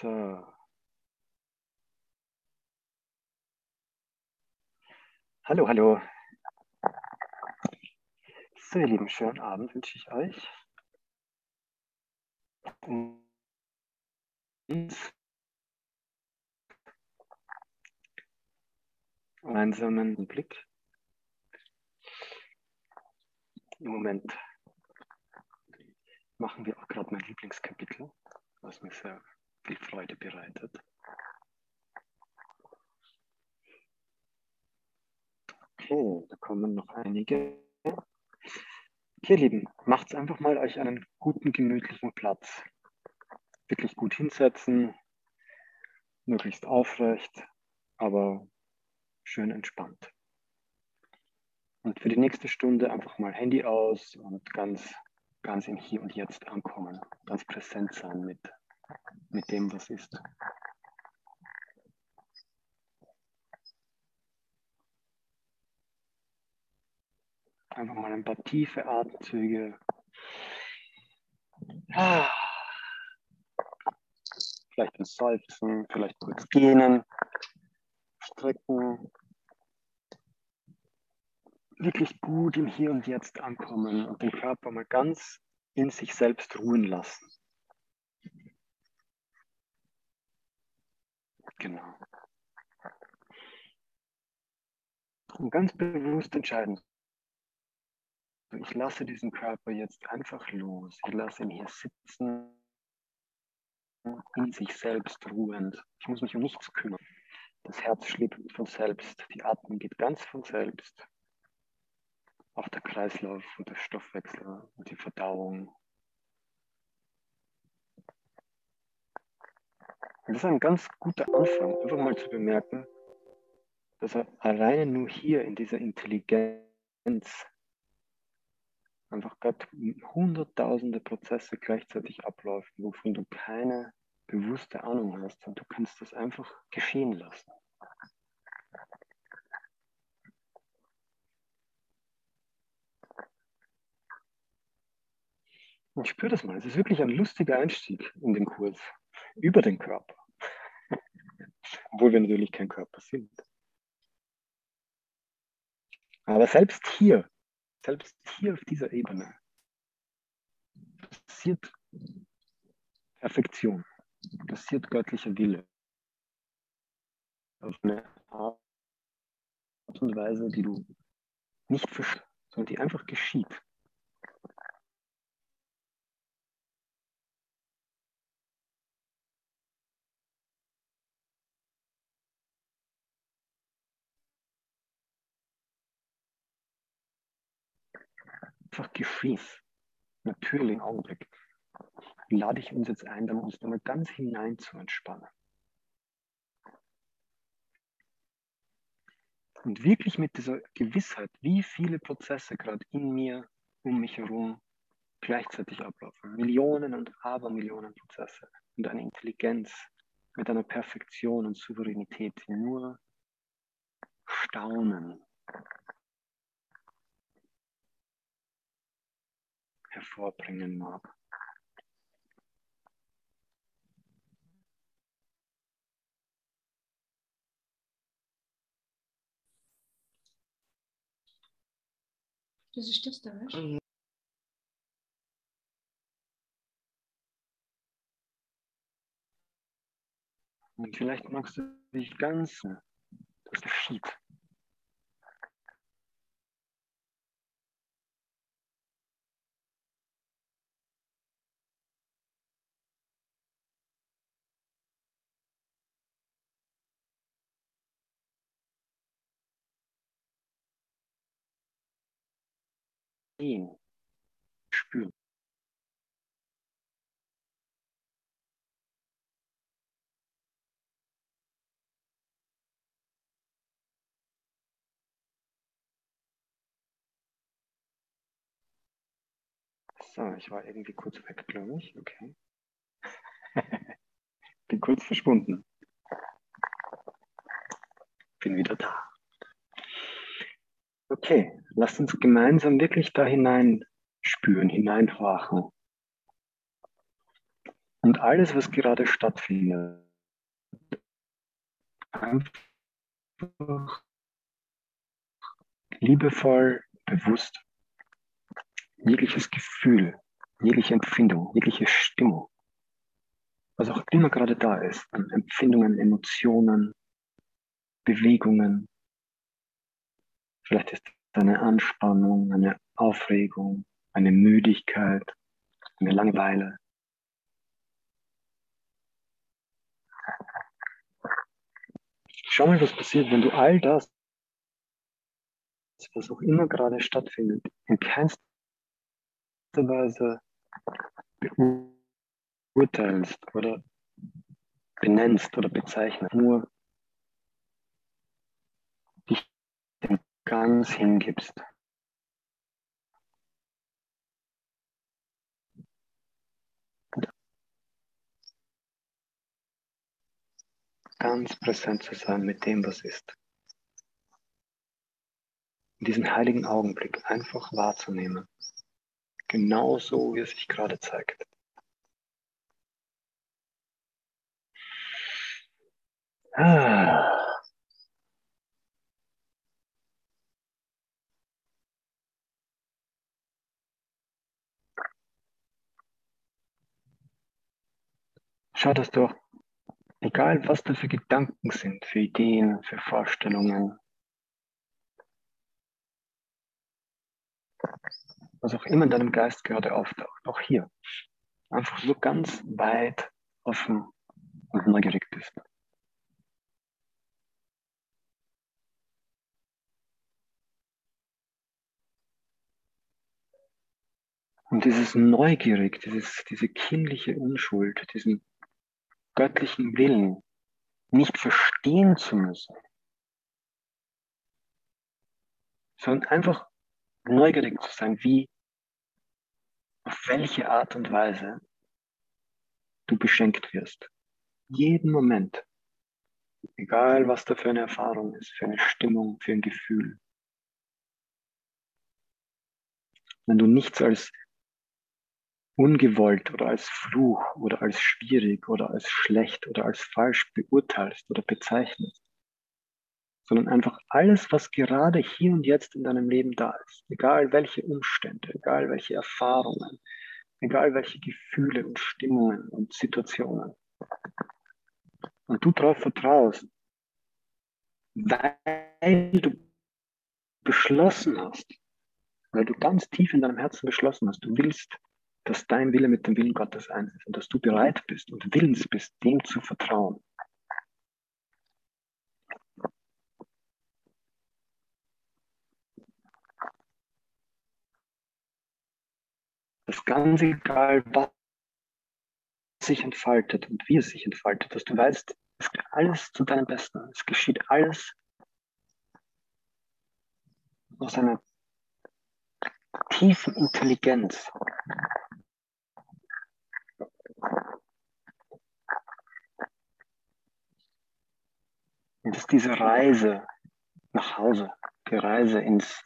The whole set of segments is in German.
So. Hallo, hallo. So, ihr Lieben, schönen Abend wünsche ich euch. Gemeinsamen Blick. Im Moment machen wir auch gerade mein Lieblingskapitel, was mir sehr viel Freude bereitet. Okay, da kommen noch einige. Okay, Lieben, macht einfach mal euch einen guten, gemütlichen Platz. Wirklich gut hinsetzen, möglichst aufrecht, aber schön entspannt. Und für die nächste Stunde einfach mal Handy aus und ganz, ganz im Hier und Jetzt ankommen, ganz präsent sein mit, mit dem, was ist. Einfach mal ein paar tiefe Atemzüge. Ah. Vielleicht ein Seufzen, vielleicht kurz gähnen, strecken. Wirklich gut im Hier und Jetzt ankommen und den Körper mal ganz in sich selbst ruhen lassen. Genau. Und ganz bewusst entscheiden, ich lasse diesen Körper jetzt einfach los. Ich lasse ihn hier sitzen, in sich selbst ruhend. Ich muss mich um nichts kümmern. Das Herz schlägt von selbst, die Atmung geht ganz von selbst. Auch der Kreislauf und der Stoffwechsel und die Verdauung. Und das ist ein ganz guter Anfang, einfach mal zu bemerken, dass er alleine nur hier in dieser Intelligenz einfach gerade hunderttausende Prozesse gleichzeitig ablaufen, wovon du keine bewusste Ahnung hast und du kannst das einfach geschehen lassen. Und spür das mal, es ist wirklich ein lustiger Einstieg in den Kurs über den Körper. Obwohl wir natürlich kein Körper sind. Aber selbst hier selbst hier auf dieser Ebene passiert Perfektion, passiert göttlicher Wille. Auf eine Art und Weise, die du nicht verstehst, sondern die einfach geschieht. Einfach geschehen. Natürlich im Augenblick. Lade ich uns jetzt ein, dann uns nochmal ganz hinein zu entspannen. Und wirklich mit dieser Gewissheit, wie viele Prozesse gerade in mir, um mich herum gleichzeitig ablaufen. Millionen und Abermillionen Prozesse. Und eine Intelligenz mit einer Perfektion und Souveränität, die nur staunen hervorbringen mag. Du stirbst da, was? Und vielleicht magst du dich ganz, das geschieht. Sehen, spüren. So, ich war irgendwie kurz weg, glaube ich. Okay. Bin kurz verschwunden. Bin wieder da. Okay, lasst uns gemeinsam wirklich da hinein spüren, hineinhorchen. Und alles, was gerade stattfindet, einfach liebevoll, bewusst, jegliches Gefühl, jegliche Empfindung, jegliche Stimmung, was auch immer gerade da ist, an Empfindungen, Emotionen, Bewegungen. Vielleicht ist eine Anspannung, eine Aufregung, eine Müdigkeit, eine Langeweile. Schau mal, was passiert, wenn du all das, was auch immer gerade stattfindet, in keinster Weise beurteilst oder benennst oder bezeichnest, nur dich dem ganz hingibst. ganz präsent zu sein mit dem, was ist. Diesen heiligen Augenblick einfach wahrzunehmen. Genauso, wie es sich gerade zeigt. Ah. Schau, dass du Egal, was da für Gedanken sind, für Ideen, für Vorstellungen, was auch immer in deinem Geist gerade auftaucht, auch hier, einfach so ganz weit offen und neugierig bist. Und dieses Neugierig, dieses, diese kindliche Unschuld, diesen göttlichen Willen nicht verstehen zu müssen, sondern einfach neugierig zu sein, wie, auf welche Art und Weise du beschenkt wirst. Jeden Moment. Egal, was da für eine Erfahrung ist, für eine Stimmung, für ein Gefühl. Wenn du nichts als ungewollt oder als Fluch oder als schwierig oder als schlecht oder als falsch beurteilst oder bezeichnest, sondern einfach alles, was gerade hier und jetzt in deinem Leben da ist, egal welche Umstände, egal welche Erfahrungen, egal welche Gefühle und Stimmungen und Situationen. Und du darauf vertraust, weil du beschlossen hast, weil du ganz tief in deinem Herzen beschlossen hast, du willst dass dein Wille mit dem Willen Gottes eins ist und dass du bereit bist und willens bist, dem zu vertrauen. Das ganz egal, was sich entfaltet und wie es sich entfaltet, dass du weißt, es geht alles zu deinem Besten. Es geschieht alles aus einer tiefen Intelligenz, Und das ist diese Reise nach Hause, die Reise ins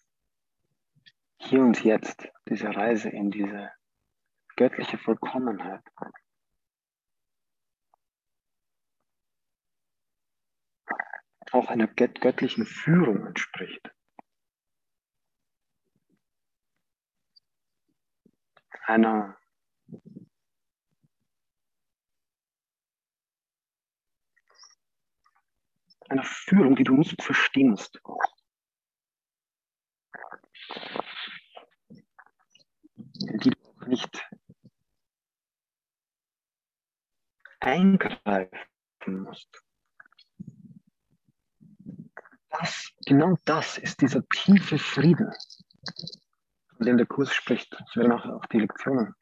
Hier und Jetzt, diese Reise in diese göttliche Vollkommenheit. Auch einer göttlichen Führung entspricht. Einer einer Führung, die du nicht verstehst. Die du auch nicht eingreifen musst. Das, genau das ist dieser tiefe Frieden, von dem der Kurs spricht. Ich werde nachher auch die Lektionen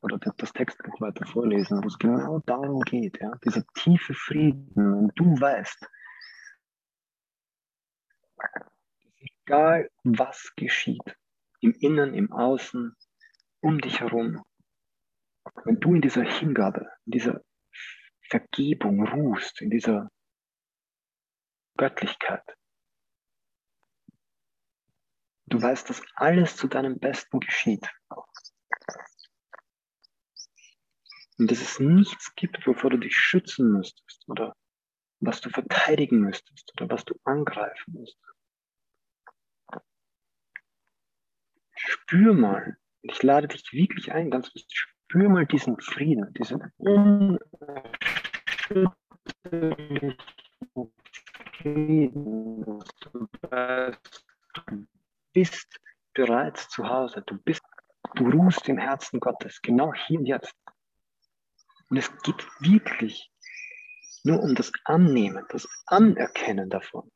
oder das Textbuch weiter vorlesen, wo es genau darum geht. Ja? Dieser tiefe Frieden, wenn du weißt, Egal was geschieht, im Innen, im Außen, um dich herum, wenn du in dieser Hingabe, in dieser Vergebung ruhst, in dieser Göttlichkeit, du weißt, dass alles zu deinem Besten geschieht. Und dass es nichts gibt, wovor du dich schützen müsstest oder was du verteidigen müsstest oder was du angreifen musst. Spür mal, ich lade dich wirklich ein, ganz spür mal diesen Frieden, diesen unerschütterlichen Frieden, du bist bereits zu Hause, du bist, du ruhst im Herzen Gottes, genau hier und jetzt. Und es geht wirklich nur um das Annehmen, das Anerkennen davon.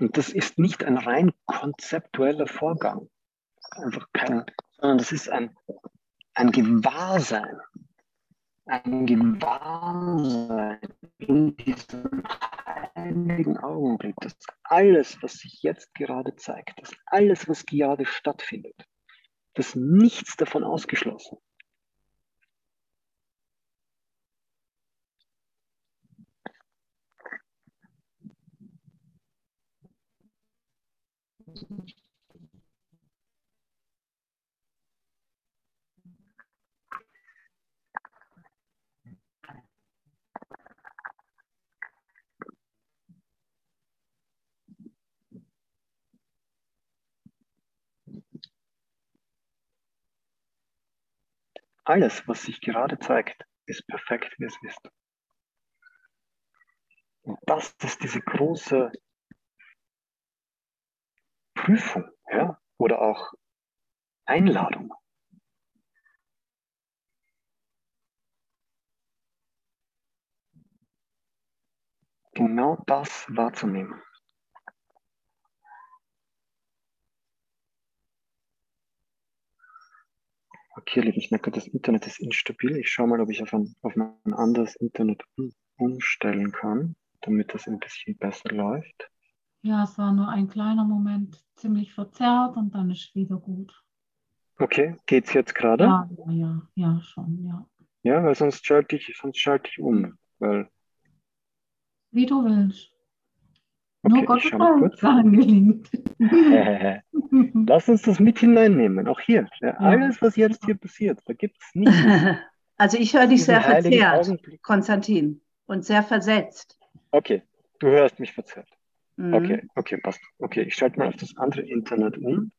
Und das ist nicht ein rein konzeptueller Vorgang, einfach kein, sondern das ist ein, ein Gewahrsein, ein Gewahrsein in diesem heiligen Augenblick, dass alles, was sich jetzt gerade zeigt, dass alles, was gerade stattfindet, dass nichts davon ausgeschlossen. Alles, was sich gerade zeigt, ist perfekt, wie es ist. Und das ist diese große Prüfung ja? oder auch Einladung. Genau das wahrzunehmen. Okay, liebe, ich merke, das Internet ist instabil. Ich schaue mal, ob ich auf ein, auf ein anderes Internet umstellen kann, damit das ein bisschen besser läuft. Ja, es war nur ein kleiner Moment ziemlich verzerrt und dann ist wieder gut. Okay, geht's jetzt gerade? Ja, ja, ja, schon, ja. Ja, weil sonst schalte ich, sonst schalte ich um, weil. Wie du willst. Okay, nur Gott mal kurz. gelingt. Lass uns das mit hineinnehmen, auch hier. Ja, alles, was jetzt hier passiert, da gibt es nichts. Also ich höre dich sehr verzerrt, Augenblick. Konstantin, und sehr versetzt. Okay, du hörst mich verzerrt. Mhm. Okay, okay, passt. Okay, ich schalte mal auf das andere Internet um.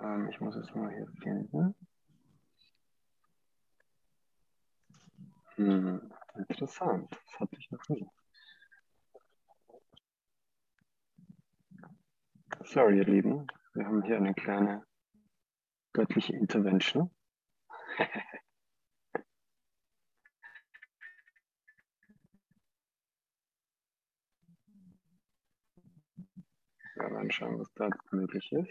Ähm, ich muss es mal hier finden. Hm, interessant. Das hatte ich noch nie. Sorry, ihr Lieben. Wir haben hier eine kleine göttliche Intervention. Ja, dann schauen, was da möglich ist.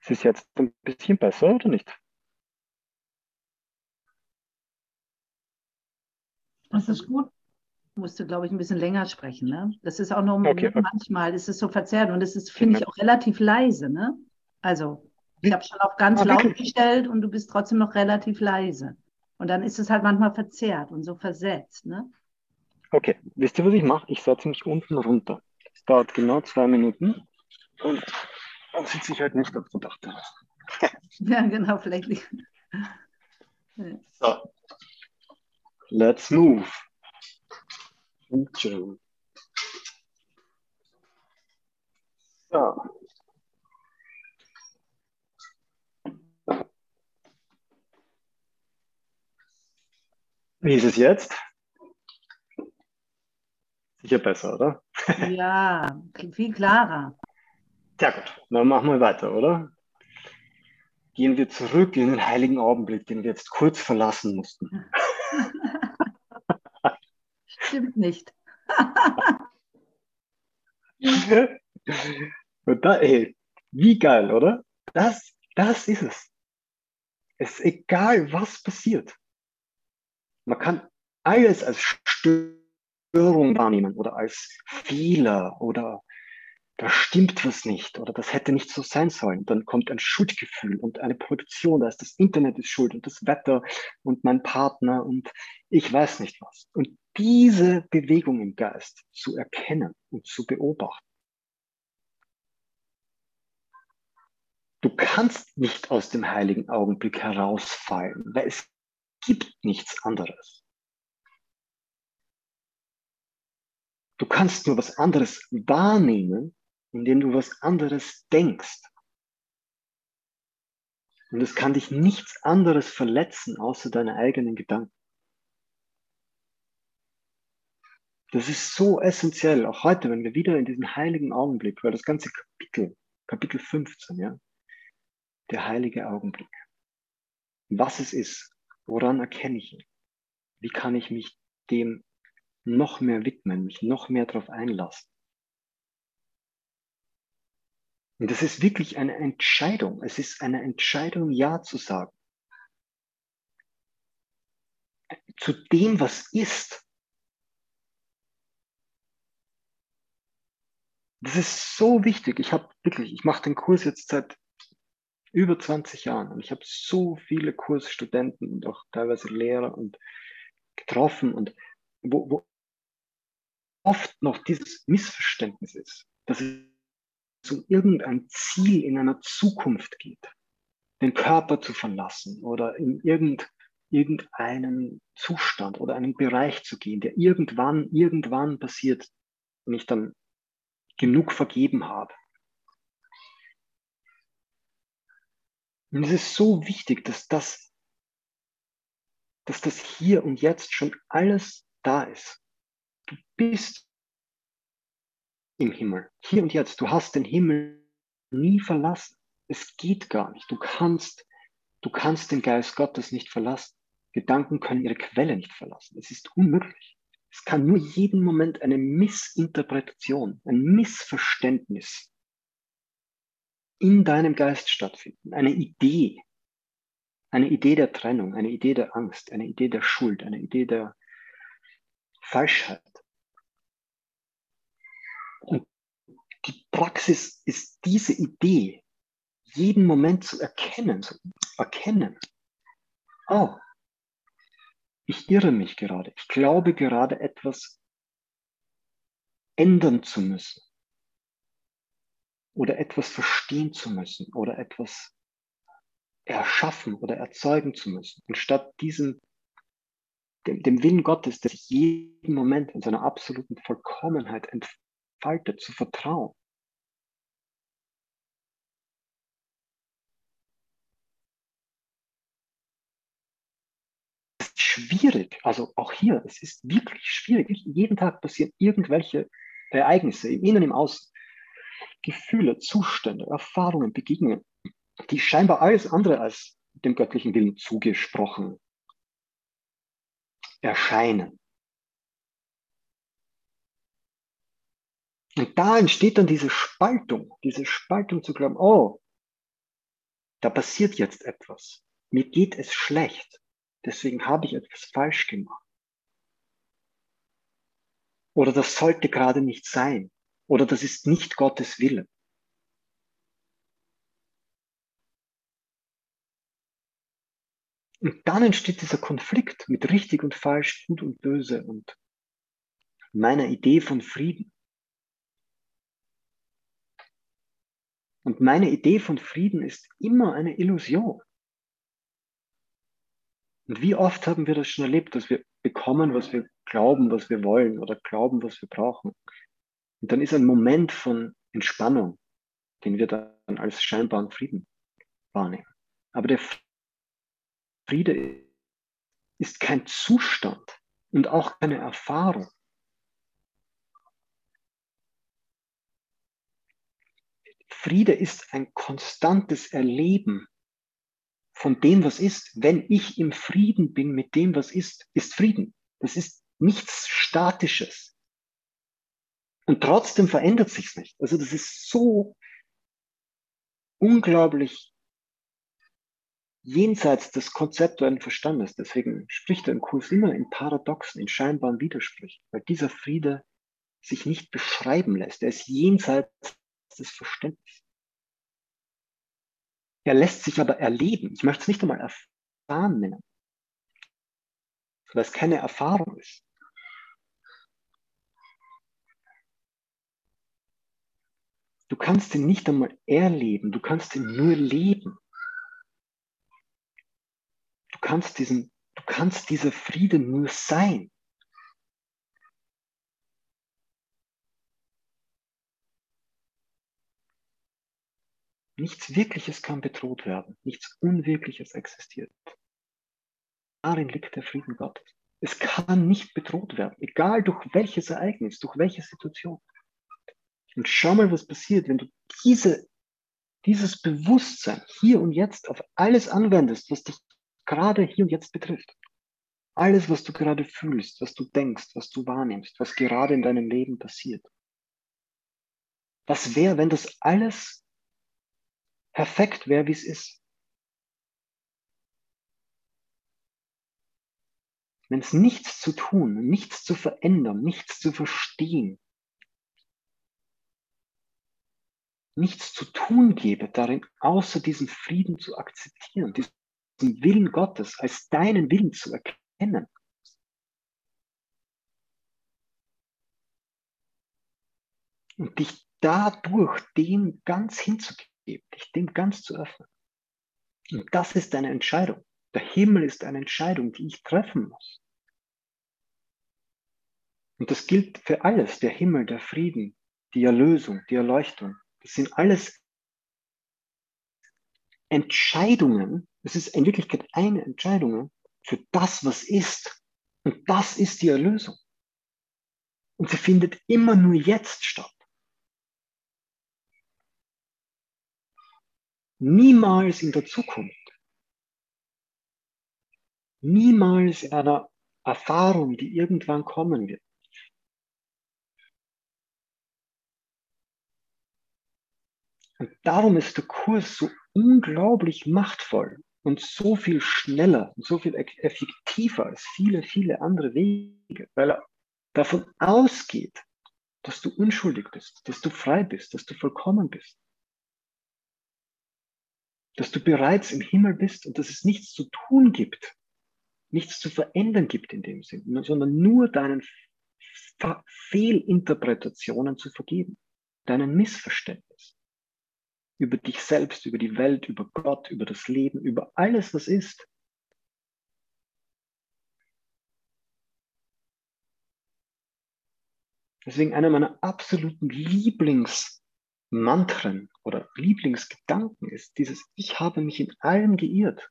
Ist es jetzt ein bisschen besser oder nicht? Das ist gut. Musst du, glaube ich, ein bisschen länger sprechen. Ne? Das ist auch noch Okay, okay. manchmal ist es so verzerrt und es ist, finde ich, auch relativ leise. Ne? Also, ich habe schon auf ganz Ah, laut gestellt und du bist trotzdem noch relativ leise. Und dann ist es halt manchmal verzerrt und so versetzt. Ne? Okay, wisst ihr, was ich mache? Ich setze mich unten runter. Es dauert genau zwei Minuten und dann sitze ich halt nicht auf der Dachterrasse. Ja, genau, vielleicht. liegt- So. Let's move. So. Wie ist es jetzt? Sicher besser, oder? Ja, viel klarer. Sehr gut, dann machen wir weiter, oder? Gehen wir zurück in den heiligen Augenblick, den wir jetzt kurz verlassen mussten. Stimmt nicht. Und da, ey, wie geil, oder? Das, das ist es. Es ist egal, was passiert. Man kann alles als Störung wahrnehmen oder als Fehler oder da stimmt was nicht oder das hätte nicht so sein sollen. Dann kommt ein Schuldgefühl und eine Produktion, da ist das Internet ist schuld und das Wetter und mein Partner und ich weiß nicht was. Und diese Bewegung im Geist zu erkennen und zu beobachten. Du kannst nicht aus dem heiligen Augenblick herausfallen, weil es gibt nichts anderes. Du kannst nur was anderes wahrnehmen, indem du was anderes denkst. Und es kann dich nichts anderes verletzen, außer deine eigenen Gedanken. Das ist so essentiell, auch heute, wenn wir wieder in diesen heiligen Augenblick, weil das ganze Kapitel, Kapitel 15, ja, der heilige Augenblick. Was es ist, woran erkenne ich ihn? Wie kann ich mich dem noch mehr widmen, mich noch mehr darauf einlassen? Und das ist wirklich eine Entscheidung. Es ist eine Entscheidung, Ja zu sagen. Zu dem, was ist. Das ist so wichtig. Ich habe wirklich, ich mache den Kurs jetzt seit über 20 Jahren und ich habe so viele Kursstudenten und auch teilweise Lehrer und getroffen und wo, wo oft noch dieses Missverständnis ist, dass es um irgendein Ziel in einer Zukunft geht, den Körper zu verlassen oder in irgend, irgendeinen Zustand oder einen Bereich zu gehen, der irgendwann, irgendwann passiert, wenn ich dann genug vergeben habe. Und es ist so wichtig, dass das, dass das hier und jetzt schon alles da ist. Du bist im Himmel. Hier und jetzt. Du hast den Himmel nie verlassen. Es geht gar nicht. Du kannst, du kannst den Geist Gottes nicht verlassen. Gedanken können ihre Quelle nicht verlassen. Es ist unmöglich. Es kann nur jeden Moment eine Missinterpretation, ein Missverständnis in deinem Geist stattfinden. Eine Idee, eine Idee der Trennung, eine Idee der Angst, eine Idee der Schuld, eine Idee der Falschheit. Und die Praxis ist diese Idee, jeden Moment zu erkennen, zu erkennen. Oh, ich irre mich gerade. Ich glaube gerade etwas ändern zu müssen oder etwas verstehen zu müssen oder etwas erschaffen oder erzeugen zu müssen. Und statt diesem, dem, dem Willen Gottes, der sich jeden Moment in seiner absoluten Vollkommenheit entfaltet, zu vertrauen. Es ist schwierig, also auch hier, es ist wirklich schwierig. Jeden Tag passieren irgendwelche Ereignisse im Innen, im Außen. Gefühle, Zustände, Erfahrungen, Begegnungen, die scheinbar alles andere als dem göttlichen Willen zugesprochen erscheinen. Und da entsteht dann diese Spaltung, diese Spaltung zu glauben, oh, da passiert jetzt etwas. Mir geht es schlecht. Deswegen habe ich etwas falsch gemacht. Oder das sollte gerade nicht sein. Oder das ist nicht Gottes Wille. Und dann entsteht dieser Konflikt mit richtig und falsch, gut und böse und meiner Idee von Frieden. Und meine Idee von Frieden ist immer eine Illusion. Und wie oft haben wir das schon erlebt, dass wir bekommen, was wir glauben, was wir wollen oder glauben, was wir brauchen. Und dann ist ein Moment von Entspannung, den wir dann als scheinbaren Frieden wahrnehmen. Aber der Friede ist kein Zustand und auch keine Erfahrung. Friede ist ein konstantes Erleben von dem, was ist. Wenn ich im Frieden bin mit dem, was ist, ist Frieden. Das ist nichts Statisches. Und trotzdem verändert sich's nicht. Also das ist so unglaublich jenseits des konzeptuellen Verstandes. Deswegen spricht er im Kurs immer in Paradoxen, in scheinbaren Widersprüchen, weil dieser Friede sich nicht beschreiben lässt. Er ist jenseits kleinstes Verständnis. Er lässt sich aber erleben. Ich möchte es nicht einmal erfahren nennen, weil es keine Erfahrung ist. Du kannst ihn nicht einmal erleben, du kannst ihn nur leben. Du kannst diesen, du kannst dieser Friede nur sein. Nichts Wirkliches kann bedroht werden, nichts Unwirkliches existiert. Darin liegt der Frieden Gottes. Es kann nicht bedroht werden, egal durch welches Ereignis, durch welche Situation. Und schau mal, was passiert, wenn du diese, dieses Bewusstsein hier und jetzt auf alles anwendest, was dich gerade hier und jetzt betrifft. Alles, was du gerade fühlst, was du denkst, was du wahrnimmst, was gerade in deinem Leben passiert. Was wäre, wenn das alles perfekt wäre, wie es ist? Wenn es nichts zu tun, nichts zu verändern, nichts zu verstehen, nichts zu tun gäbe darin, außer diesen Frieden zu akzeptieren, diesen Willen Gottes als deinen Willen zu erkennen. Und dich dadurch dem ganz hinzugeben, dich dem ganz zu öffnen. Und das ist eine Entscheidung. Der Himmel ist eine Entscheidung, die ich treffen muss. Und das gilt für alles, der Himmel, der Frieden, die Erlösung, die Erleuchtung, sind alles Entscheidungen. Es ist in Wirklichkeit eine Entscheidung für das, was ist. Und das ist die Erlösung. Und sie findet immer nur jetzt statt. Niemals in der Zukunft. Niemals in einer Erfahrung, die irgendwann kommen wird. Und darum ist der Kurs so unglaublich machtvoll und so viel schneller und so viel effektiver als viele, viele andere Wege, weil er davon ausgeht, dass du unschuldig bist, dass du frei bist, dass du vollkommen bist, dass du bereits im Himmel bist und dass es nichts zu tun gibt, nichts zu verändern gibt in dem Sinn, sondern nur deinen Fehlinterpretationen zu vergeben, deinen Missverständnis über dich selbst, über die Welt, über Gott, über das Leben, über alles, was ist. Deswegen einer meiner absoluten Lieblingsmantren oder Lieblingsgedanken ist dieses, ich habe mich in allem geirrt.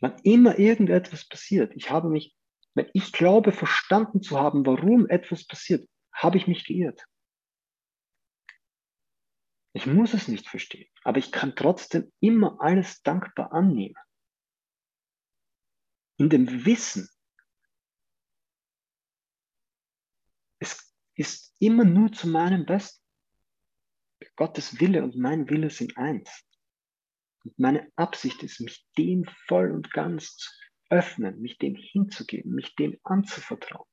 Wann immer irgendetwas passiert, ich habe mich, wenn ich glaube, verstanden zu haben, warum etwas passiert, habe ich mich geirrt. Ich muss es nicht verstehen, aber ich kann trotzdem immer alles dankbar annehmen. In dem Wissen, es ist immer nur zu meinem Besten. Gottes Wille und mein Wille sind eins. Und meine Absicht ist, mich dem voll und ganz zu öffnen, mich dem hinzugeben, mich dem anzuvertrauen.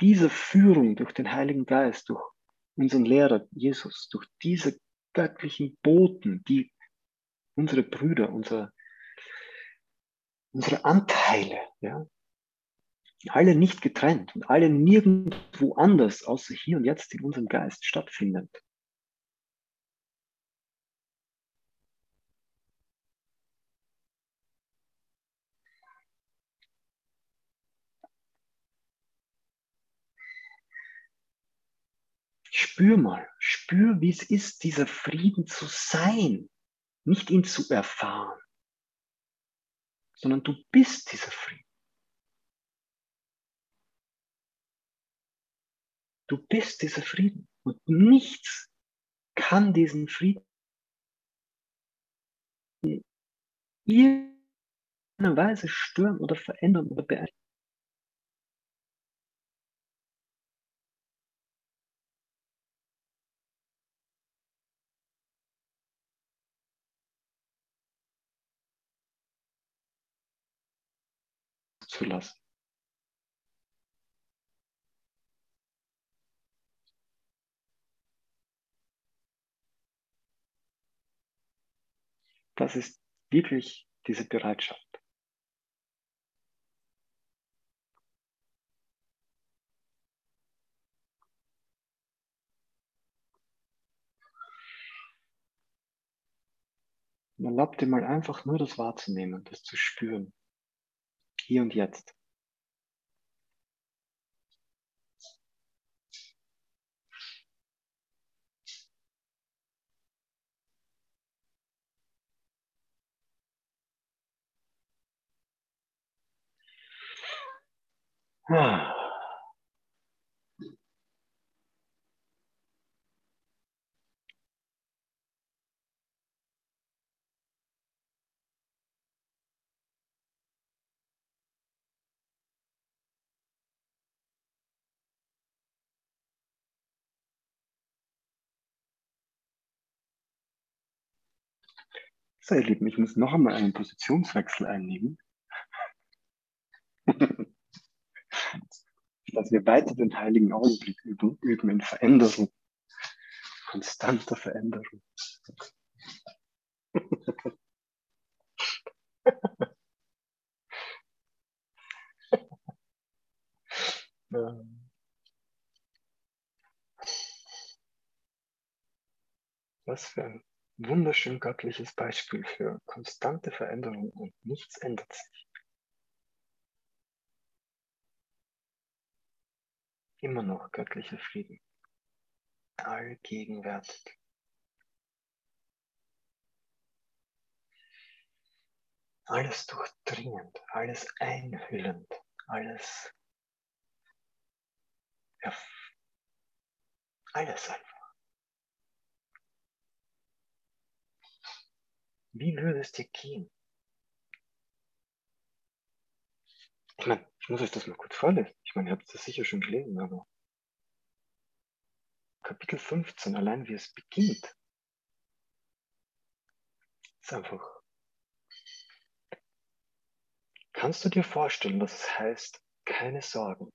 Diese Führung durch den Heiligen Geist, durch unseren Lehrer Jesus, durch diese göttlichen Boten, die unsere Brüder, unsere, unsere Anteile, ja, alle nicht getrennt und alle nirgendwo anders, außer hier und jetzt in unserem Geist stattfinden. Spür mal, spür, wie es ist, dieser Frieden zu sein, nicht ihn zu erfahren, sondern du bist dieser Frieden. Du bist dieser Frieden und nichts kann diesen Frieden in irgendeiner Weise stören oder verändern oder beeinflussen. zu lassen. Das ist wirklich diese Bereitschaft. Erlaubt dir mal einfach nur das wahrzunehmen, das zu spüren. Hier und jetzt. Ah. So, ihr Lieben, ich muss noch einmal einen Positionswechsel einnehmen. Dass wir weiter den heiligen Augenblick üben, üben in Veränderung, konstanter Veränderung. Was für ein wunderschön göttliches Beispiel für konstante Veränderung und nichts ändert sich. Immer noch göttlicher Frieden. Allgegenwärtig. Alles durchdringend, alles einhüllend, alles, alles einfach. Wie würde es dir gehen? Ich meine, ich muss euch das mal kurz vorlesen. Ich meine, ihr habt das sicher schon gelesen, aber Kapitel 15, allein wie es beginnt, ist einfach. Kannst du dir vorstellen, was es heißt, keine Sorgen,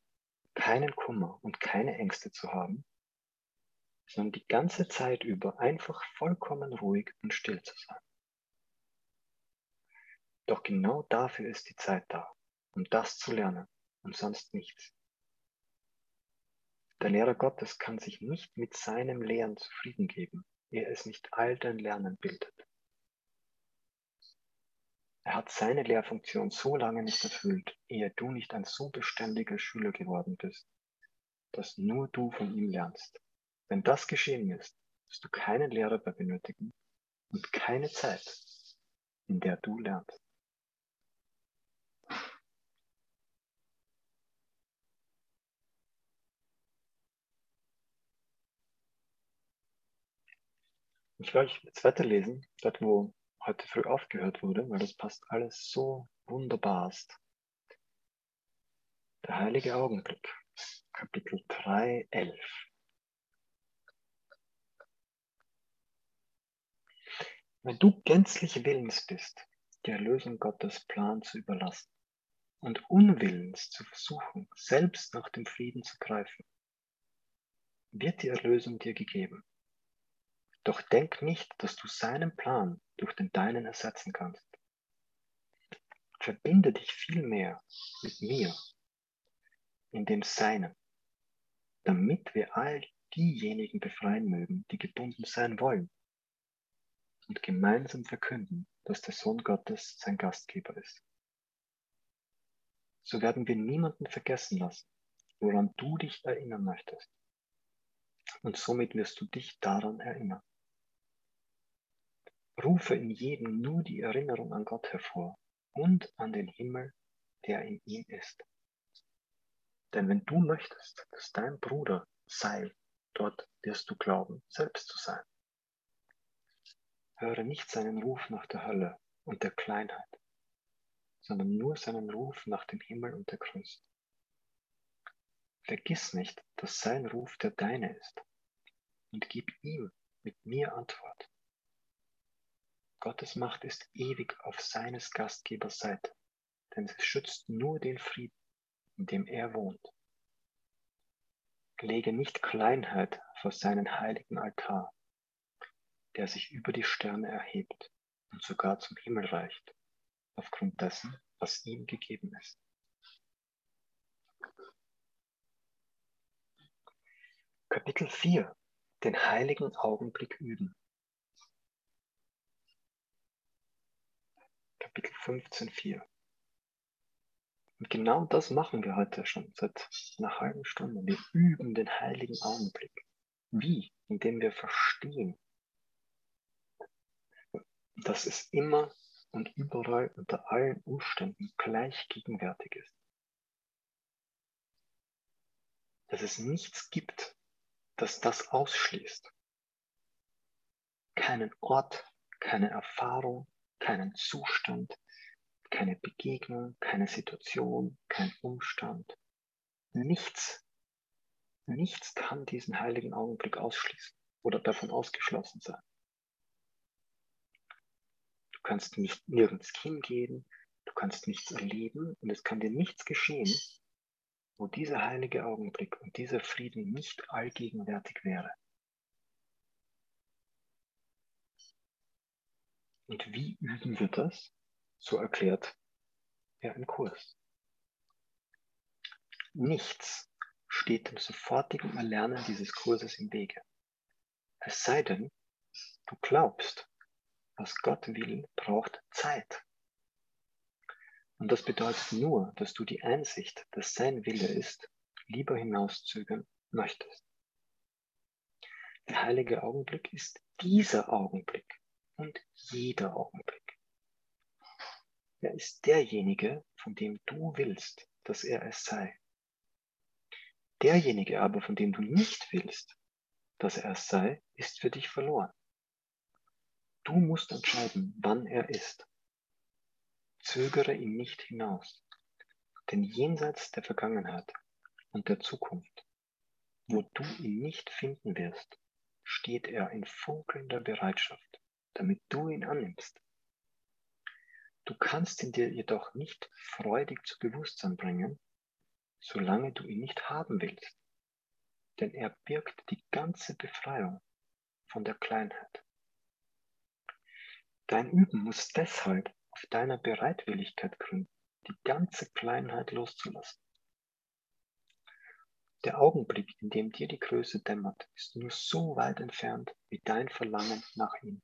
keinen Kummer und keine Ängste zu haben, sondern die ganze Zeit über einfach vollkommen ruhig und still zu sein? Doch genau dafür ist die Zeit da, um das zu lernen und sonst nichts. Der Lehrer Gottes kann sich nicht mit seinem Lehren zufrieden geben, ehe es nicht all dein Lernen bildet. Er hat seine Lehrfunktion so lange nicht erfüllt, ehe du nicht ein so beständiger Schüler geworden bist, dass nur du von ihm lernst. Wenn das geschehen ist, wirst du keinen Lehrer mehr benötigen und keine Zeit, in der du lernst. Ich werde jetzt weiterlesen, dort wo heute früh aufgehört wurde, weil das passt alles so wunderbarst. Der heilige Augenblick, Kapitel 3, 11. Wenn du gänzlich willens bist, die Erlösung Gottes Plan zu überlassen und unwillens zu versuchen, selbst nach dem Frieden zu greifen, wird die Erlösung dir gegeben. Doch denk nicht, dass du seinen Plan durch den deinen ersetzen kannst. Verbinde dich vielmehr mit mir in dem Seinen, damit wir all diejenigen befreien mögen, die gebunden sein wollen und gemeinsam verkünden, dass der Sohn Gottes sein Gastgeber ist. So werden wir niemanden vergessen lassen, woran du dich erinnern möchtest. Und somit wirst du dich daran erinnern. Rufe in jedem nur die Erinnerung an Gott hervor und an den Himmel, der in ihm ist. Denn wenn du möchtest, dass dein Bruder sei, dort wirst du glauben, selbst zu sein. Höre nicht seinen Ruf nach der Hölle und der Kleinheit, sondern nur seinen Ruf nach dem Himmel und der Größe. Vergiss nicht, dass sein Ruf der deine ist und gib ihm mit mir Antwort. Gottes Macht ist ewig auf seines Gastgebers Seite, denn sie schützt nur den Frieden, in dem er wohnt. Lege nicht Kleinheit vor seinen heiligen Altar, der sich über die Sterne erhebt und sogar zum Himmel reicht, aufgrund dessen, was ihm gegeben ist. Kapitel 4. Den heiligen Augenblick üben. Kapitel 15.4. Und genau das machen wir heute schon seit einer halben Stunde. Wir üben den heiligen Augenblick. Wie? Indem wir verstehen, dass es immer und überall unter allen Umständen gleich gegenwärtig ist. Dass es nichts gibt, das das ausschließt. Keinen Ort, keine Erfahrung, keinen Zustand, keine Begegnung, keine Situation, kein Umstand. Nichts, nichts kann diesen heiligen Augenblick ausschließen oder davon ausgeschlossen sein. Du kannst nicht nirgends hingehen, du kannst nichts erleben und es kann dir nichts geschehen, wo dieser heilige Augenblick und dieser Frieden nicht allgegenwärtig wäre. Und wie üben wir das? So erklärt er im Kurs. Nichts steht dem sofortigen Erlernen dieses Kurses im Wege. Es sei denn, du glaubst, was Gott will, braucht Zeit. Und das bedeutet nur, dass du die Einsicht, dass sein Wille ist, lieber hinauszögern möchtest. Der heilige Augenblick ist dieser Augenblick und jeder Augenblick. Er ist derjenige, von dem du willst, dass er es sei. Derjenige aber, von dem du nicht willst, dass er es sei, ist für dich verloren. Du musst entscheiden, wann er ist. Zögere ihn nicht hinaus, denn jenseits der Vergangenheit und der Zukunft, wo du ihn nicht finden wirst, steht er in funkelnder Bereitschaft, damit du ihn annimmst. Du kannst ihn dir jedoch nicht freudig zu Bewusstsein bringen, solange du ihn nicht haben willst, denn er birgt die ganze Befreiung von der Kleinheit. Dein Üben muss deshalb auf deiner Bereitwilligkeit gründen, die ganze Kleinheit loszulassen. Der Augenblick, in dem dir die Größe dämmert, ist nur so weit entfernt wie dein Verlangen nach ihm.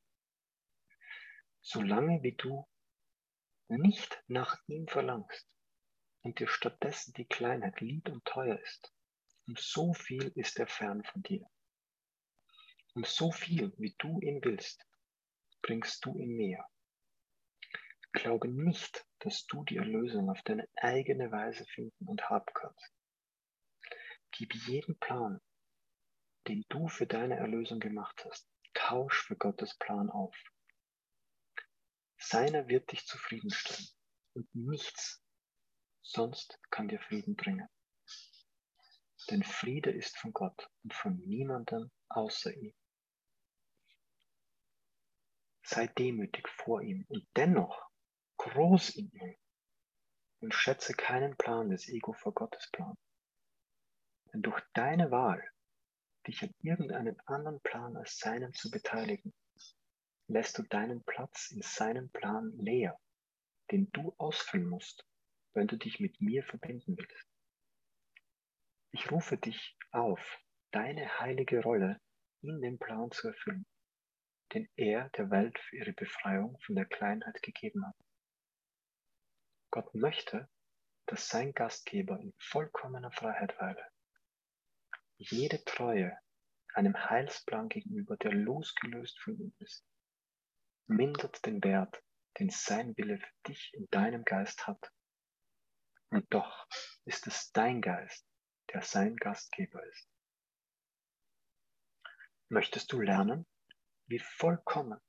Solange wie du nicht nach ihm verlangst und dir stattdessen die Kleinheit lieb und teuer ist, um so viel ist er fern von dir. Um so viel, wie du ihn willst, bringst du ihn näher. Glaube nicht, dass du die Erlösung auf deine eigene Weise finden und haben kannst. Gib jeden Plan, den du für deine Erlösung gemacht hast, tausch für Gottes Plan auf. Seiner wird dich zufriedenstellen und nichts sonst kann dir Frieden bringen. Denn Friede ist von Gott und von niemandem außer ihm. Sei demütig vor ihm und dennoch groß in ihm und schätze keinen Plan des Ego vor Gottes Plan. Denn durch deine Wahl, dich an irgendeinen anderen Plan als seinen zu beteiligen, lässt du deinen Platz in seinem Plan leer, den du ausfüllen musst, wenn du dich mit mir verbinden willst. Ich rufe dich auf, deine heilige Rolle in dem Plan zu erfüllen, den er der Welt für ihre Befreiung von der Kleinheit gegeben hat. Gott möchte, dass sein Gastgeber in vollkommener Freiheit weile. Jede Treue einem Heilsplan gegenüber, der losgelöst von ihm ist, mindert den Wert, den sein Wille für dich in deinem Geist hat. Und doch ist es dein Geist, der sein Gastgeber ist. Möchtest du lernen, wie vollkommen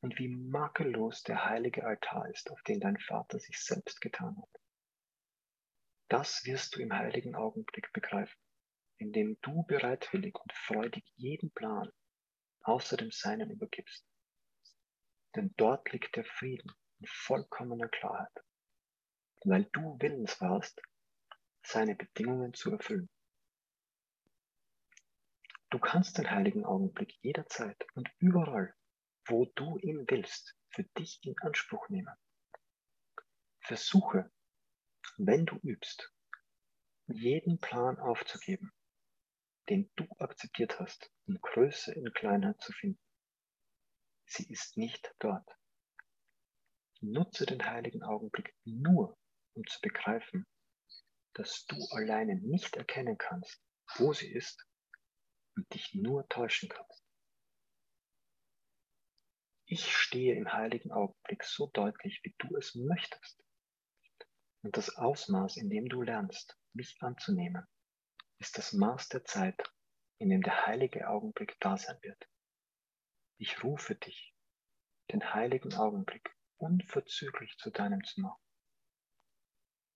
und wie makellos der heilige Altar ist, auf den dein Vater sich selbst getan hat? Das wirst du im heiligen Augenblick begreifen, indem du bereitwillig und freudig jeden Plan außer dem Seinen übergibst denn dort liegt der Frieden in vollkommener Klarheit, weil du willens warst, seine Bedingungen zu erfüllen. Du kannst den heiligen Augenblick jederzeit und überall, wo du ihn willst, für dich in Anspruch nehmen. Versuche, wenn du übst, jeden Plan aufzugeben, den du akzeptiert hast, um Größe in Kleinheit zu finden. Sie ist nicht dort. Nutze den heiligen Augenblick nur, um zu begreifen, dass du alleine nicht erkennen kannst, wo sie ist und dich nur täuschen kannst. Ich stehe im heiligen Augenblick so deutlich, wie du es möchtest. Und das Ausmaß, in dem du lernst, mich anzunehmen, ist das Maß der Zeit, in dem der heilige Augenblick da sein wird. Ich rufe dich, den heiligen Augenblick, unverzüglich zu deinem zu machen.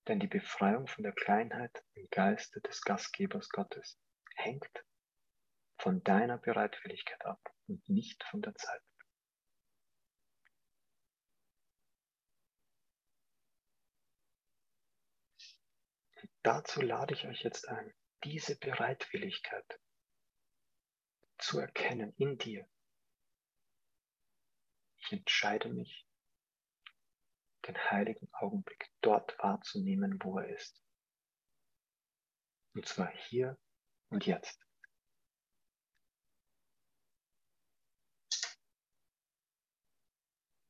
Denn die Befreiung von der Kleinheit im Geiste des Gastgebers Gottes hängt von deiner Bereitwilligkeit ab und nicht von der Zeit. Dazu lade ich euch jetzt ein, diese Bereitwilligkeit zu erkennen in dir. Ich entscheide mich, den heiligen Augenblick dort wahrzunehmen, wo er ist. Und zwar hier und jetzt.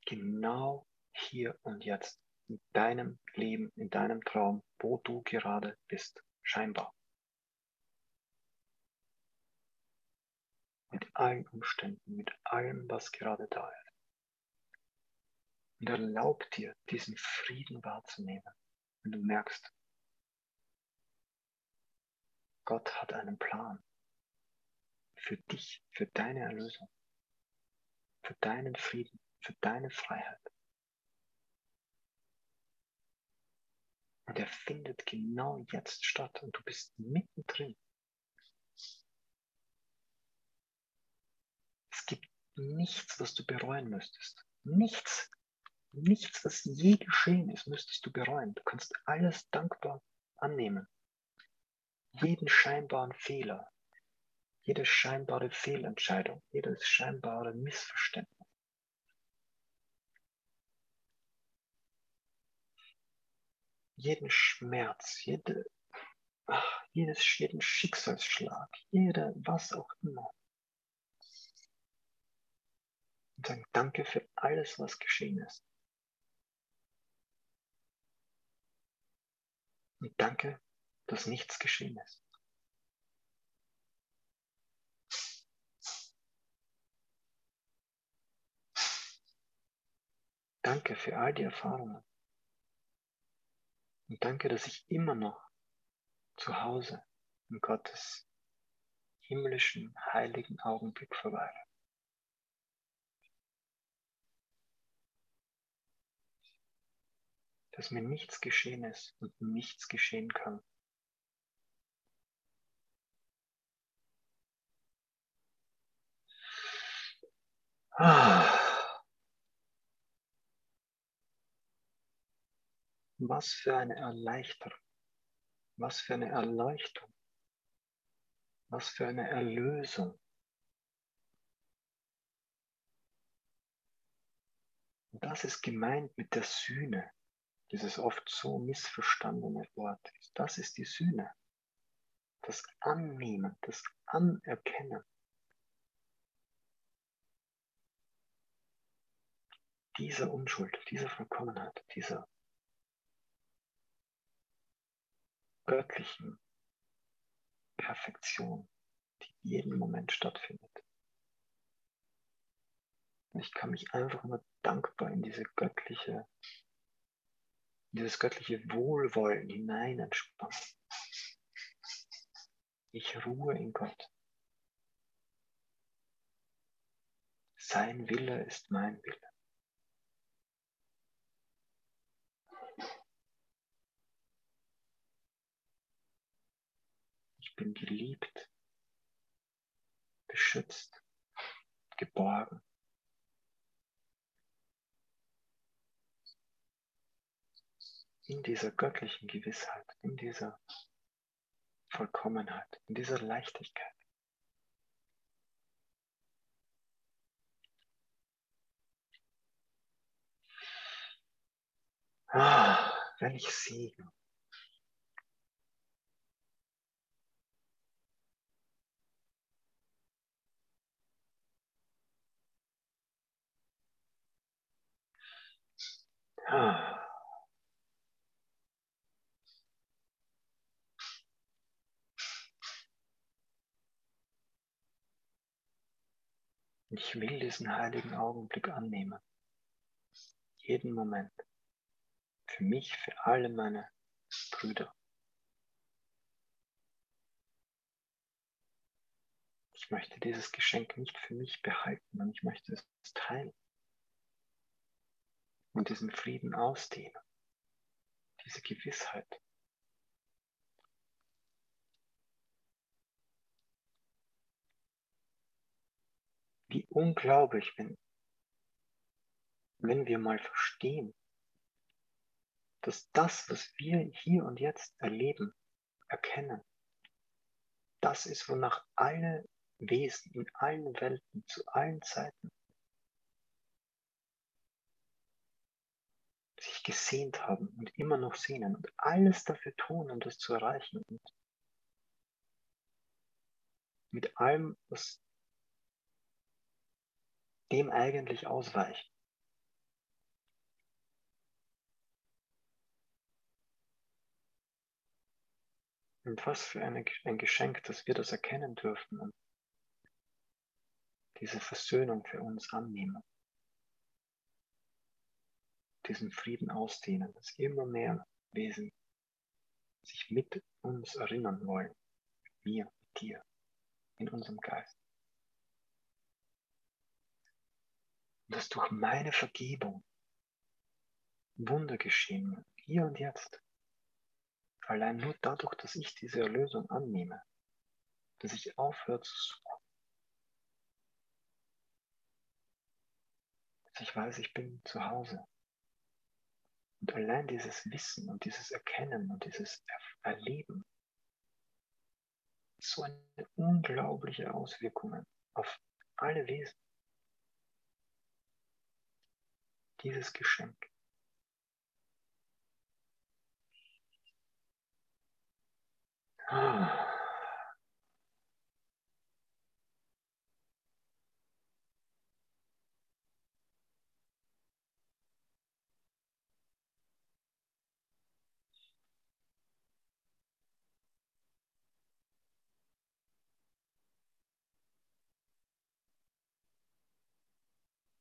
Genau hier und jetzt, in deinem Leben, in deinem Traum, wo du gerade bist, scheinbar. Mit allen Umständen, mit allem, was gerade da ist. Und erlaub dir, diesen Frieden wahrzunehmen, wenn du merkst, Gott hat einen Plan für dich, für deine Erlösung, für deinen Frieden, für deine Freiheit. Und er findet genau jetzt statt und du bist mittendrin. Es gibt nichts, was du bereuen müsstest. Nichts. Nichts, was je geschehen ist, müsstest du bereuen. Du kannst alles dankbar annehmen. Jeden scheinbaren Fehler, jede scheinbare Fehlentscheidung, jedes scheinbare Missverständnis. Jeden Schmerz, jede, jedes, jeden Schicksalsschlag, jeder, was auch immer. Und sagen, danke für alles, was geschehen ist. Und danke, dass nichts geschehen ist. Danke für all die Erfahrungen. Und danke, dass ich immer noch zu Hause in Gottes himmlischen, heiligen Augenblick verweile. Dass mir nichts geschehen ist und nichts geschehen kann. Ah. Was für eine Erleichterung, was für eine Erleuchtung, was für eine Erlösung. Und das ist gemeint mit der Sühne, dieses oft so missverstandene Wort. Das ist die Sühne. Das Annehmen, das Anerkennen. Dieser Unschuld, dieser Vollkommenheit, dieser göttlichen Perfektion, die jeden Moment stattfindet. Und ich kann mich einfach nur dankbar in diese göttliche, in dieses göttliche Wohlwollen hinein entspannen. Ich ruhe in Gott. Sein Wille ist mein Wille. Bin geliebt, beschützt, geborgen. In dieser göttlichen Gewissheit, in dieser Vollkommenheit, in dieser Leichtigkeit. Ah, welch Segen. Ah. Ich will diesen heiligen Augenblick annehmen. Jeden Moment. Für mich, für alle meine Brüder. Ich möchte dieses Geschenk nicht für mich behalten, sondern ich möchte es teilen und diesen Frieden ausdehnen, diese Gewissheit. Wie unglaublich, wenn, wenn wir mal verstehen, dass das, was wir hier und jetzt erleben, erkennen, das ist, wonach alle Wesen in allen Welten zu allen Zeiten sich gesehnt haben und immer noch sehnen und alles dafür tun, um das zu erreichen und mit allem, was dem eigentlich ausweicht. Und was für eine, ein Geschenk, dass wir das erkennen dürfen und diese Versöhnung für uns annehmen. Diesen Frieden ausdehnen, dass immer mehr Wesen sich mit uns erinnern wollen, mit mir, mit dir, in unserem Geist. Und dass durch meine Vergebung Wunder geschehen, hier und jetzt. Allein nur dadurch, dass ich diese Erlösung annehme, dass ich aufhöre zu suchen, dass ich weiß, ich bin zu Hause. Und allein dieses Wissen und dieses Erkennen und dieses Erleben so eine unglaubliche Auswirkungen auf alle Wesen. Dieses Geschenk. Ah.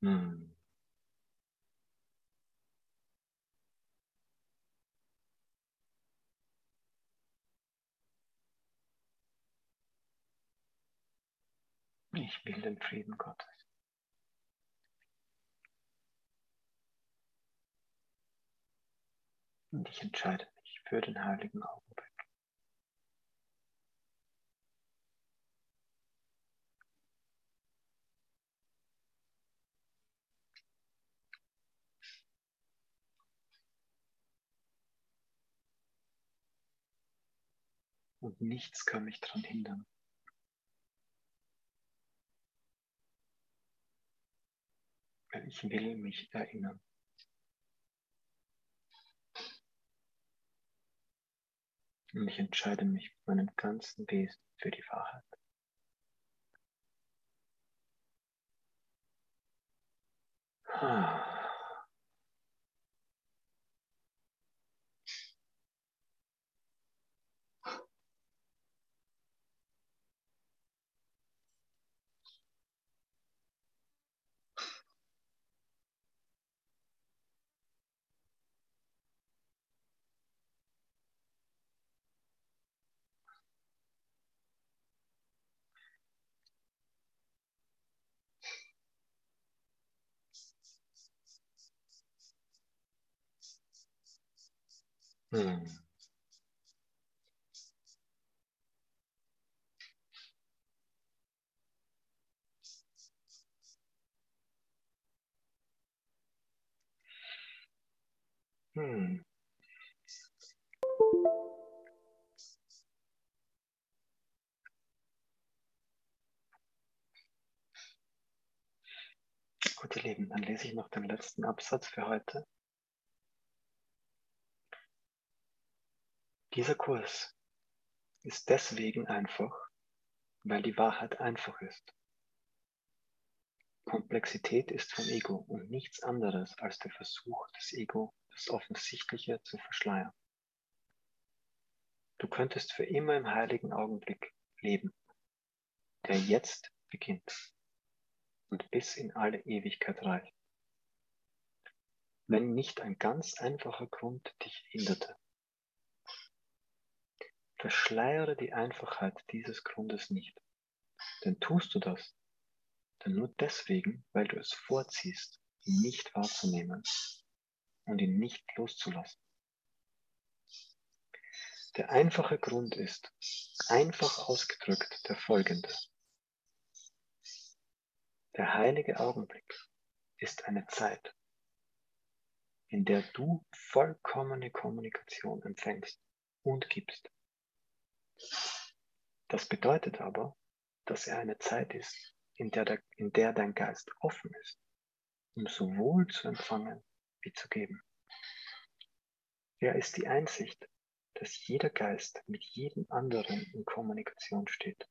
Hm. Ich will den Frieden Gottes. Und ich entscheide mich für den heiligen Augenblick. Und nichts kann mich daran hindern. Ich will mich erinnern. Und ich entscheide mich mit meinem ganzen Wesen für die Wahrheit. Ah. Hm. Hm. Gut, Lieben, dann lese ich noch den letzten Absatz für heute. Dieser Kurs ist deswegen einfach, weil die Wahrheit einfach ist. Komplexität ist vom Ego und nichts anderes als der Versuch des Ego, das Offensichtliche zu verschleiern. Du könntest für immer im heiligen Augenblick leben, der jetzt beginnt und bis in alle Ewigkeit reicht, wenn nicht ein ganz einfacher Grund dich hinderte. Verschleiere die Einfachheit dieses Grundes nicht, denn tust du das, dann nur deswegen, weil du es vorziehst, ihn nicht wahrzunehmen und ihn nicht loszulassen. Der einfache Grund ist, einfach ausgedrückt, der folgende. Der heilige Augenblick ist eine Zeit, in der du vollkommene Kommunikation empfängst und gibst. Das bedeutet aber, dass er eine Zeit ist, in der, der, in der dein Geist offen ist, um sowohl zu empfangen wie zu geben. Er ist die Einsicht, dass jeder Geist mit jedem anderen in Kommunikation steht.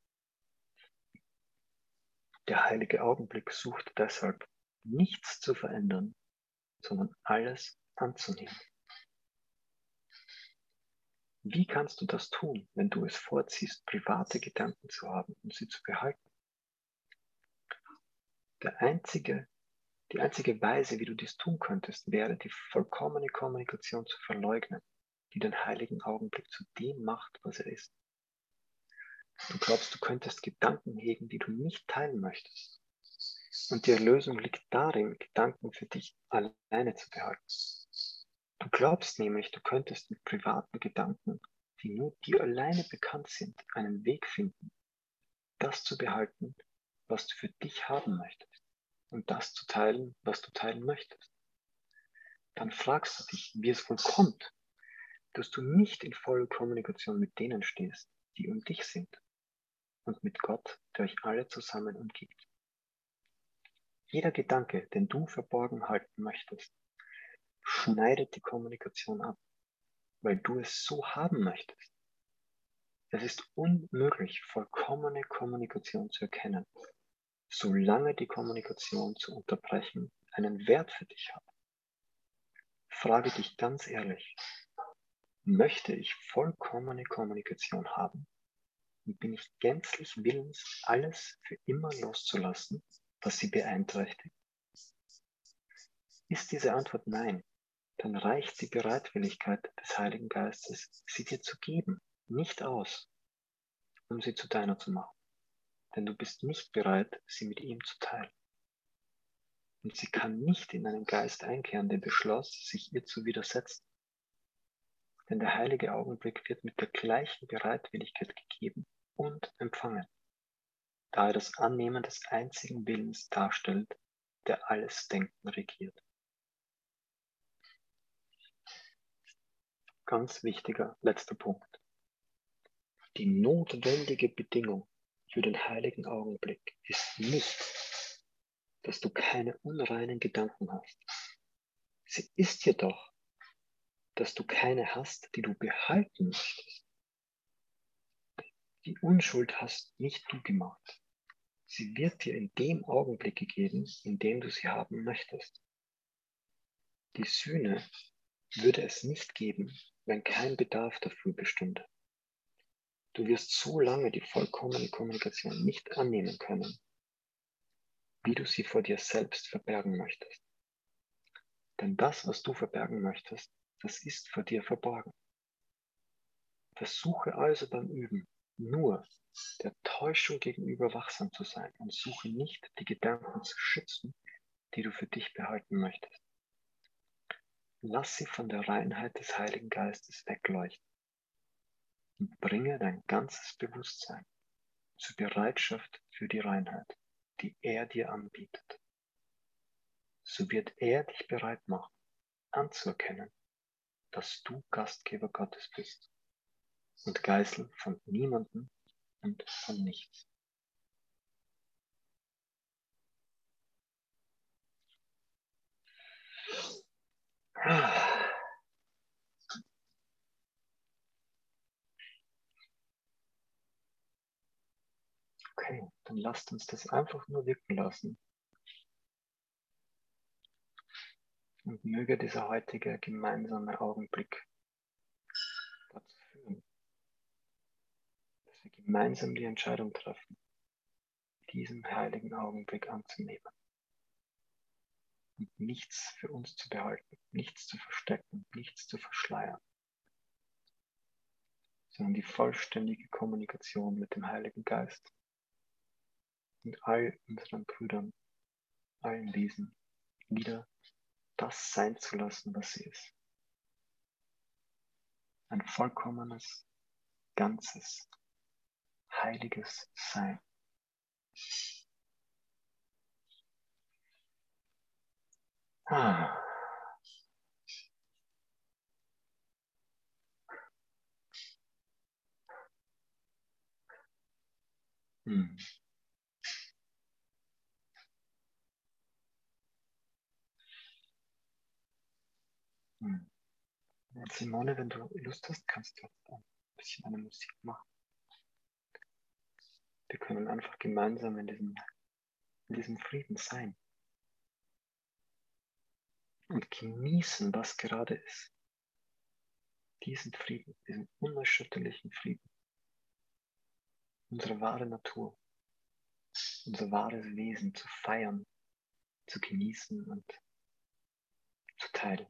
Der heilige Augenblick sucht deshalb nichts zu verändern, sondern alles anzunehmen. Wie kannst du das tun, wenn du es vorziehst, private Gedanken zu haben und sie zu behalten? Der einzige, die einzige Weise, wie du dies tun könntest, wäre die vollkommene Kommunikation zu verleugnen die den heiligen Augenblick zu dem macht, was er ist. Du glaubst, du könntest Gedanken hegen, die du nicht teilen möchtest. Und die Erlösung liegt darin, Gedanken für dich alleine zu behalten. Glaubst nämlich, du könntest mit privaten Gedanken, die nur dir alleine bekannt sind, einen Weg finden, das zu behalten, was du für dich haben möchtest und das zu teilen, was du teilen möchtest. Dann fragst du dich, wie es wohl kommt, dass du nicht in voller Kommunikation mit denen stehst, die um dich sind und mit Gott, der euch alle zusammen umgibt. Jeder Gedanke, den du verborgen halten möchtest, schneidet die Kommunikation ab, weil du es so haben möchtest. Es ist unmöglich, vollkommene Kommunikation zu erkennen, solange die Kommunikation zu unterbrechen einen Wert für dich hat. Frage dich ganz ehrlich, möchte ich vollkommene Kommunikation haben und bin ich gänzlich willens, alles für immer loszulassen, was sie beeinträchtigt? Ist diese Antwort nein, dann reicht die Bereitwilligkeit des Heiligen Geistes, sie dir zu geben, nicht aus, um sie zu deiner zu machen. Denn du bist nicht bereit, sie mit ihm zu teilen. Und sie kann nicht in einen Geist einkehren, der beschloss, sich ihr zu widersetzen denn der heilige Augenblick wird mit der gleichen Bereitwilligkeit gegeben und empfangen, da er das Annehmen des einzigen Willens darstellt, der alles Denken regiert. Ganz wichtiger letzter Punkt. Die notwendige Bedingung für den heiligen Augenblick ist nicht, dass du keine unreinen Gedanken hast. Sie ist jedoch, dass du keine hast, die du behalten möchtest. Die Unschuld hast nicht du gemacht. Sie wird dir in dem Augenblick gegeben, in dem du sie haben möchtest. Die Sühne würde es nicht geben, wenn kein Bedarf dafür bestünde. Du wirst so lange die vollkommene Kommunikation nicht annehmen können, wie du sie vor dir selbst verbergen möchtest. Denn das, was du verbergen möchtest, das ist vor dir verborgen. Versuche also beim Üben nur der Täuschung gegenüber wachsam zu sein und suche nicht die Gedanken zu schützen, die du für dich behalten möchtest. Lass sie von der Reinheit des Heiligen Geistes wegleuchten und bringe dein ganzes Bewusstsein zur Bereitschaft für die Reinheit, die er dir anbietet. So wird er dich bereit machen, anzuerkennen, dass du Gastgeber Gottes bist und Geißel von niemandem und von nichts. Okay, dann lasst uns das einfach nur wirken lassen. Und möge dieser heutige gemeinsame Augenblick dazu führen, dass wir gemeinsam die Entscheidung treffen, diesen heiligen Augenblick anzunehmen und nichts für uns zu behalten, nichts zu verstecken, nichts zu verschleiern, sondern die vollständige Kommunikation mit dem Heiligen Geist und all unseren Brüdern, allen Wesen wieder das sein zu lassen, was sie ist. Ein vollkommenes, ganzes, heiliges Sein. Ah. Hm. Hm. Simone, wenn du Lust hast, kannst du ein bisschen eine Musik machen. Wir können einfach gemeinsam in diesem, in diesem Frieden sein und genießen, was gerade ist. Diesen Frieden, diesen unerschütterlichen Frieden. Unsere wahre Natur, unser wahres Wesen zu feiern, zu genießen und zu teilen.